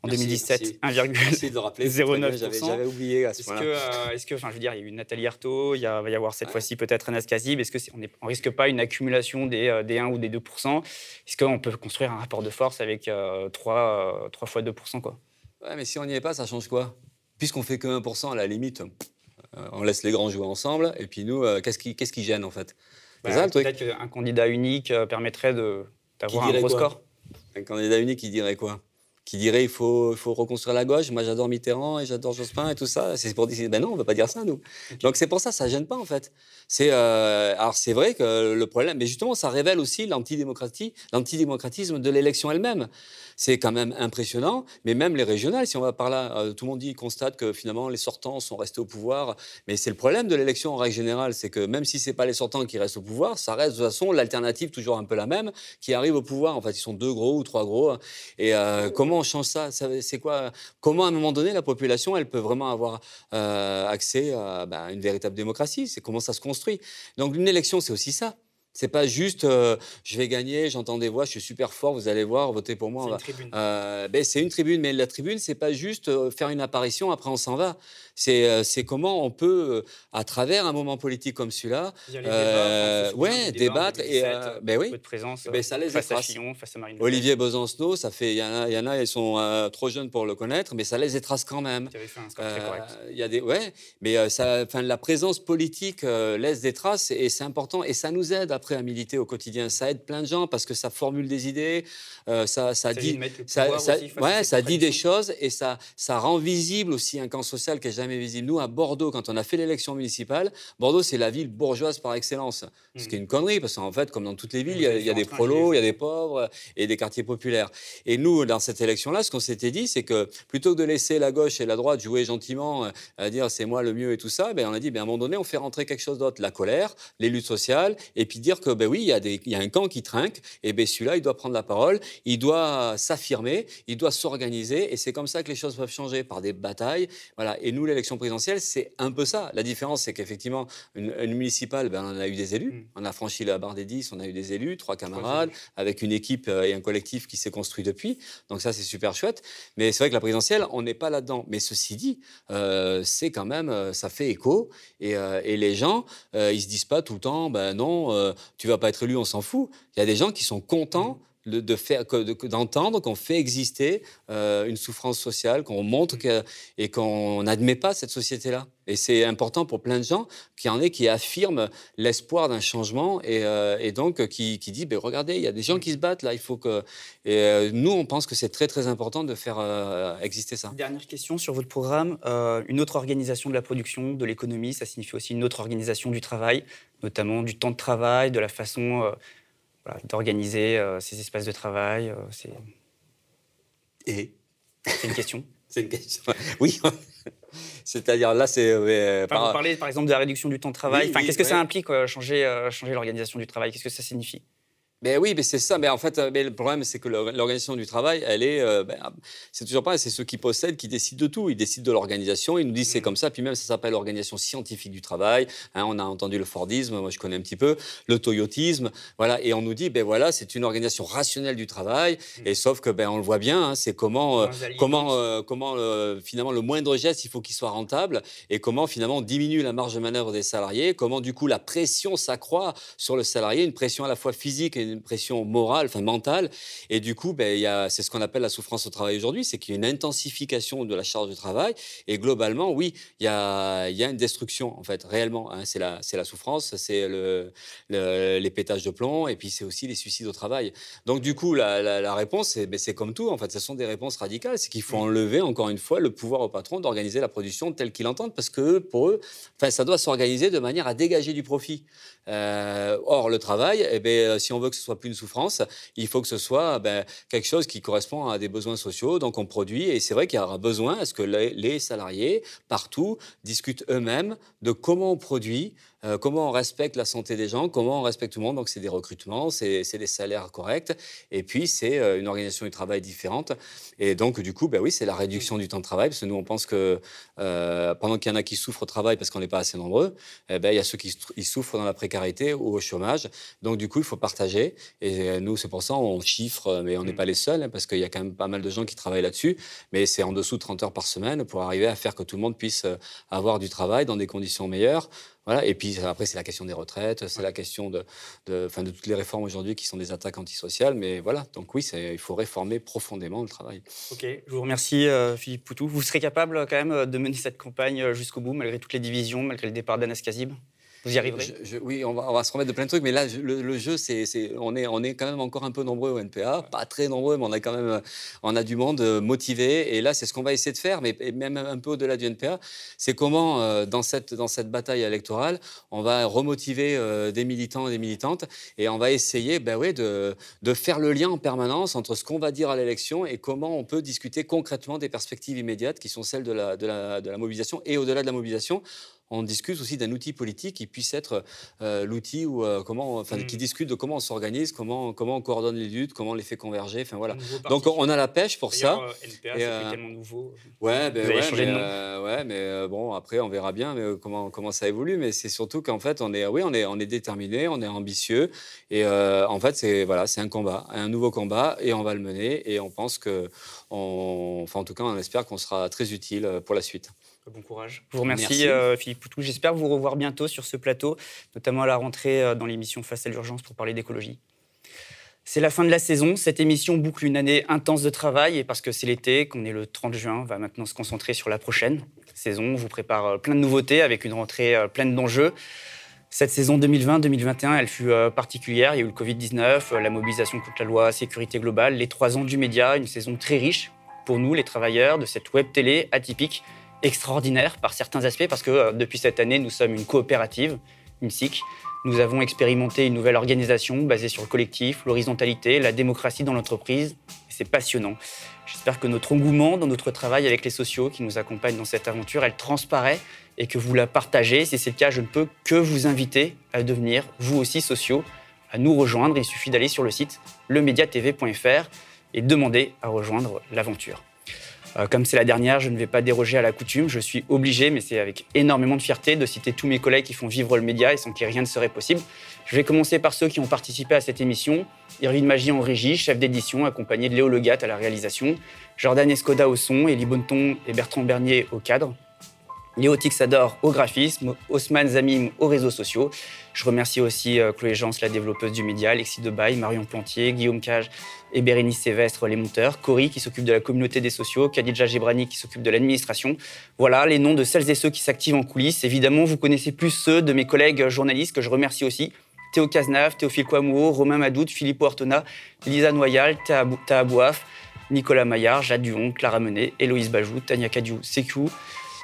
B: En 2017, 1,09%.
C: J'avais oublié à ce
B: Est-ce que, euh, est-ce que, enfin, je veux dire, il y a eu Nathalie Arthaud, il va y avoir cette fois-ci peut-être Anas Kazib. Est-ce qu'on ne risque pas une accumulation des, euh, des 1 ou des 2% Est-ce qu'on peut construire un rapport de force avec 3, euh, 3 fois 2% quoi?
C: Ouais, mais si on n'y est pas, ça change quoi? Puisqu'on fait que 1%, à la limite, on laisse les grands jouer ensemble. Et puis nous, qu'est-ce qui, gêne en fait?
B: Bah, Peut-être qu'un candidat unique permettrait d'avoir un gros score.
C: Un candidat unique, qui dirait quoi? Qui dirait il faut, faut reconstruire la gauche. Moi, j'adore Mitterrand et j'adore Jospin et tout ça. C'est pour dire ben non, on ne va pas dire ça, nous. Donc c'est pour ça, ça gêne pas en fait. C'est euh, alors c'est vrai que le problème, mais justement, ça révèle aussi l'antidémocratie, l'antidémocratisme de l'élection elle-même c'est quand même impressionnant. Mais même les régionales, si on va par là, euh, tout le monde dit, constate que finalement les sortants sont restés au pouvoir. Mais c'est le problème de l'élection en règle générale, c'est que même si c'est pas les sortants qui restent au pouvoir, ça reste de toute façon l'alternative toujours un peu la même qui arrive au pouvoir. En fait, ils sont deux gros ou trois gros. Et euh, comment on change ça, C'est quoi Comment à un moment donné la population, elle peut vraiment avoir euh, accès à bah, une véritable démocratie? C'est comment ça se construit? Donc une élection, c'est aussi ça. C'est pas juste euh, je vais gagner, j'entends des voix, je suis super fort, vous allez voir, votez pour moi.
B: C'est une tribune.
C: Euh, ben, c'est une tribune, mais la tribune, c'est pas juste euh, faire une apparition, après on s'en va. C'est comment on peut, à travers un moment politique comme celui-là, ouais, débattre et ben oui,
B: présence
C: ben, ça
B: laisse face, à
C: Fillon, Olivier Besancenot, ça fait, il y, en a, ils sont trop jeunes pour le connaître, mais ça laisse des traces quand même. Il y a des, ouais, mais ça, la présence politique laisse des traces et c'est important et ça nous aide après à militer au quotidien. Ça aide plein de gens parce que ça formule des idées, euh, ça, ça, dit, ça, ouais, ça dit des choses et ça, ça rend visible aussi un camp social qui est jamais visible. Nous, à Bordeaux, quand on a fait l'élection municipale, Bordeaux, c'est la ville bourgeoise par excellence. Ce qui est hmm. une connerie parce qu'en fait, comme dans toutes les villes, il y a, des prolos, il y a des pauvres et des quartiers populaires. Et nous, dans cette élection-là, ce qu'on s'était dit, c'est que plutôt que de laisser la gauche et la droite jouer gentiment, euh, à dire c'est moi le mieux et tout ça, ben, on a dit ben, à un moment donné, on fait rentrer quelque chose d'autre, la colère, les luttes sociales, et puis dire que, ben oui, il y, a des, il y a un camp qui trinque, et ben celui-là, il doit prendre la parole, il doit s'affirmer, il doit s'organiser, et c'est comme ça que les choses peuvent changer, par des batailles. Voilà. Et nous, l'élection présidentielle, c'est un peu ça. La différence, c'est qu'effectivement, une, municipale, ben, on a eu des élus, mm. on a franchi la barre des 10, on a eu des élus, trois camarades, avec une équipe euh, et un collectif qui s'est construit depuis. Donc ça, c'est super chouette. Mais c'est vrai que la présidentielle, on n'est pas là-dedans. Mais ceci dit, euh, c'est quand même, euh, ça fait écho, et, et les gens, ils se disent pas tout le temps, ben non, tu vas pas être élu, on s'en fout. Il y a des gens qui sont contents de, faire, d'entendre qu'on fait exister euh, une souffrance sociale, qu'on montre que, et qu'on n'admet pas cette société-là. Et c'est important pour plein de gens qui en est qui affirment l'espoir d'un changement et, euh, donc qui, qui dit ben regardez, il y a des gens qui se battent là, il faut que. Et euh, nous, on pense que c'est très très important de faire exister ça.
B: Dernière question sur votre programme. une autre organisation de la production, de l'économie, ça signifie aussi une autre organisation du travail, notamment du temps de travail, de la façon d'organiser euh, ces espaces de travail. Euh, c'est...
C: Et
B: C'est une question.
C: c'est une question. Oui. C'est-à-dire là, c'est.
B: Euh, par... Vous parlez par exemple de la réduction du temps de travail. enfin, qu'est-ce que ça implique, changer, changer l'organisation du travail? Qu'est-ce que ça signifie?
C: Ben oui, mais c'est ça. Mais en fait, euh, le problème, c'est que l'organisation du travail, elle est, euh, ben, c'est toujours pas, c'est ceux qui possèdent qui décident de tout. Ils décident de l'organisation. Ils nous disent c'est mmh. comme ça. Puis même, ça s'appelle l'organisation scientifique du travail. Hein, on a entendu le Fordisme, moi je connais un petit peu, le Toyotisme, voilà. Et on nous dit, ben voilà, c'est une organisation rationnelle du travail. Mmh. Et sauf que, ben on le voit bien, hein, c'est comment, euh, comment, comment finalement le moindre geste, il faut qu'il soit rentable. Et comment finalement on diminue la marge de manœuvre des salariés. Comment du coup la pression s'accroît sur le salarié, une pression à la fois physique et une pression morale, enfin mentale. Et du coup, ben, c'est ce qu'on appelle la souffrance au travail aujourd'hui, c'est qu'il y a une intensification de la charge de travail. Et globalement, oui, il y a, y a une destruction, en fait, réellement. Hein. c'est la, la souffrance, c'est le, les pétages de plomb, et puis c'est aussi les suicides au travail. Donc du coup, la, la, réponse, ben, c'est comme tout, en fait, ce sont des réponses radicales. C'est qu'il faut enlever, encore une fois, le pouvoir au patron d'organiser la production telle qu'il entend, parce que pour eux, enfin, ça doit s'organiser de manière à dégager du profit. Euh, or, le travail, eh ben, si on veut que ce soit plus une souffrance, il faut que ce soit ben, quelque chose qui correspond à des besoins sociaux. Donc on produit, et c'est vrai qu'il y aura besoin à ce que les salariés, partout, discutent eux-mêmes de comment on produit, euh, comment on respecte la santé des gens, comment on respecte tout le monde. Donc, c'est des recrutements, c'est des salaires corrects, et puis c'est euh, une organisation du travail différente. Et donc, du coup, ben oui, c'est la réduction du temps de travail, parce que nous, on pense que euh, pendant qu'il y en a qui souffrent au travail parce qu'on n'est pas assez nombreux, eh ben, il y a ceux qui souffrent dans la précarité ou au chômage. Donc, du coup, il faut partager. Et nous, c'est pour ça, on chiffre, mais on n'est mm. pas les seuls, hein, parce qu'il y a quand même pas mal de gens qui travaillent là-dessus. Mais c'est en dessous de 30 heures par semaine pour arriver à faire que tout le monde puisse avoir du travail dans des conditions meilleures. Voilà. Et puis après, c'est la question des retraites, c'est la question de, de, de toutes les réformes aujourd'hui qui sont des attaques antisociales. Mais voilà, donc oui, il faut réformer profondément le travail.
B: Ok, je vous remercie euh, Philippe Poutou. Vous serez capable quand même de mener cette campagne jusqu'au bout, malgré toutes les divisions, malgré le départ d'Anas Kazib vous y arriverez
C: Oui, on va, se remettre de plein de trucs, mais là, le, jeu, c'est, on, est, on est quand même encore un peu nombreux au NPA, pas très nombreux, mais on a quand même on a du monde euh, motivé. Et là, c'est ce qu'on va essayer de faire, mais même un peu au-delà du NPA, c'est comment, euh, dans, cette, dans cette bataille électorale, on va remotiver euh, des militants et des militantes, et on va essayer ben ouais, de, de faire le lien en permanence entre ce qu'on va dire à l'élection et comment on peut discuter concrètement des perspectives immédiates qui sont celles de la, de la, de la mobilisation et au-delà de la mobilisation on discute aussi d'un outil politique qui puisse être euh, l'outil où, euh, comment, enfin, qui mm. discute de comment on s'organise, comment, comment on coordonne les luttes, comment on les fait converger. Enfin voilà. Donc on a la pêche pour ça.
B: NPA, c'est tellement nouveau.
C: Ouais, ben, ouais, mais, euh, ouais, mais bon, après on verra bien mais, comment, comment ça évolue. Mais c'est surtout qu'en fait, on est, oui, on est, on est déterminé, on est ambitieux. Et en fait, c'est voilà, c'est un combat, un nouveau combat, et on va le mener. Et on pense que, on, enfin, en tout cas, on espère qu'on sera très utile pour la suite.
B: Bon courage. Je vous remercie, euh, Philippe Poutou. J'espère vous revoir bientôt sur ce plateau, notamment à la rentrée euh, dans l'émission Face à l'urgence pour parler d'écologie. C'est la fin de la saison. Cette émission boucle une année intense de travail et parce que c'est l'été, qu'on est le 30 juin, on va maintenant se concentrer sur la prochaine saison. On vous prépare euh, plein de nouveautés avec une rentrée pleine d'enjeux. Cette saison 2020-2021, elle fut particulière. Il y a eu le Covid-19, la mobilisation contre la loi sécurité globale, les trois ans du média, une saison très riche pour nous, les travailleurs de cette web télé atypique extraordinaire par certains aspects parce que euh, depuis cette année, nous sommes une coopérative, une SIC. Nous avons expérimenté une nouvelle organisation basée sur le collectif, l'horizontalité, la démocratie dans l'entreprise. C'est passionnant. J'espère que notre engouement dans notre travail avec les sociaux qui nous accompagnent dans cette aventure, elle transparaît et que vous la partagez. Si c'est le cas, je ne peux que vous inviter à devenir, vous aussi, sociaux, à nous rejoindre. Il suffit d'aller sur le site lemediatv.fr et demander à rejoindre l'aventure. Euh, comme c'est la dernière, je ne vais pas déroger à la coutume. Je suis obligé, mais c'est avec énormément de fierté, de citer tous mes collègues qui font vivre le média et sans qui rien ne serait possible. Je vais commencer par ceux qui ont participé à cette émission. Irvine Magie en régie, chef d'édition, accompagné de Léo Legat à la réalisation. Jordan Escoda au son, Elie Bonneton et Bertrand Bernier au cadre. Léo Tixador au graphisme, Osman Zamim aux réseaux sociaux. Je remercie aussi euh, Chloé Jans, la développeuse du média, Alexis Debaille, Marion Plantier, Guillaume Cage et Bérénice Sévestre, les monteurs, Cory qui s'occupe de la communauté des sociaux, Khadija Gebrani qui s'occupe de l'administration. Voilà les noms de celles et ceux qui s'activent en coulisses. Évidemment, vous connaissez plus ceux de mes collègues journalistes que je remercie aussi. Théo Cazenave, Théophile Kouamouo, Romain Madoud, Philippe Ortona, Lisa Noyal, Taha Bouaf, Nicolas Maillard, Jade Duhon, Clara Menet, Héloïse Bajou, Tania Cadiou, Sekou,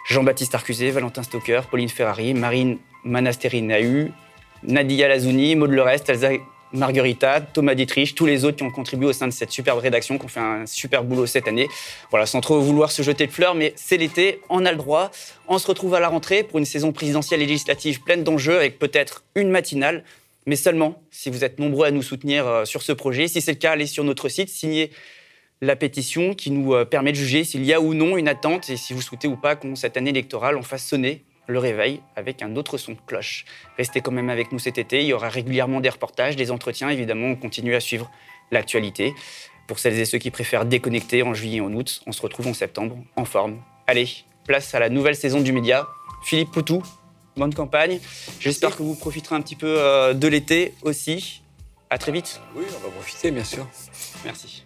B: Jean-Baptiste Arcusé, Valentin Stoker, Pauline Ferrari, Marine Manasteri-Nahu, Nadia Lazouni, Maud Lerest, Elsa Marguerita, Thomas Dietrich, tous les autres qui ont contribué au sein de cette superbe rédaction, qui ont fait un super boulot cette année. Voilà, sans trop vouloir se jeter de fleurs, mais c'est l'été, on a le droit. On se retrouve à la rentrée pour une saison présidentielle et législative pleine d'enjeux, avec peut-être une matinale, mais seulement si vous êtes nombreux à nous soutenir euh, sur ce projet. Si c'est le cas, allez sur notre site, signez la pétition qui nous euh, permet de juger s'il y a ou non une attente et si vous souhaitez ou pas qu'on, cette année électorale, on fasse sonner le réveil avec un autre son de cloche. Restez quand même avec nous cet été, il y aura régulièrement des reportages, des entretiens, évidemment, on continue à suivre l'actualité. Pour celles et ceux qui préfèrent déconnecter en juillet et en août, on se retrouve en septembre, en forme. Allez, place à la nouvelle saison du média. Philippe Poutou, bonne campagne. J'espère que vous profiterez un petit peu euh, de l'été aussi. À très vite.
C: Oui, on va profiter, bien sûr.
B: Merci.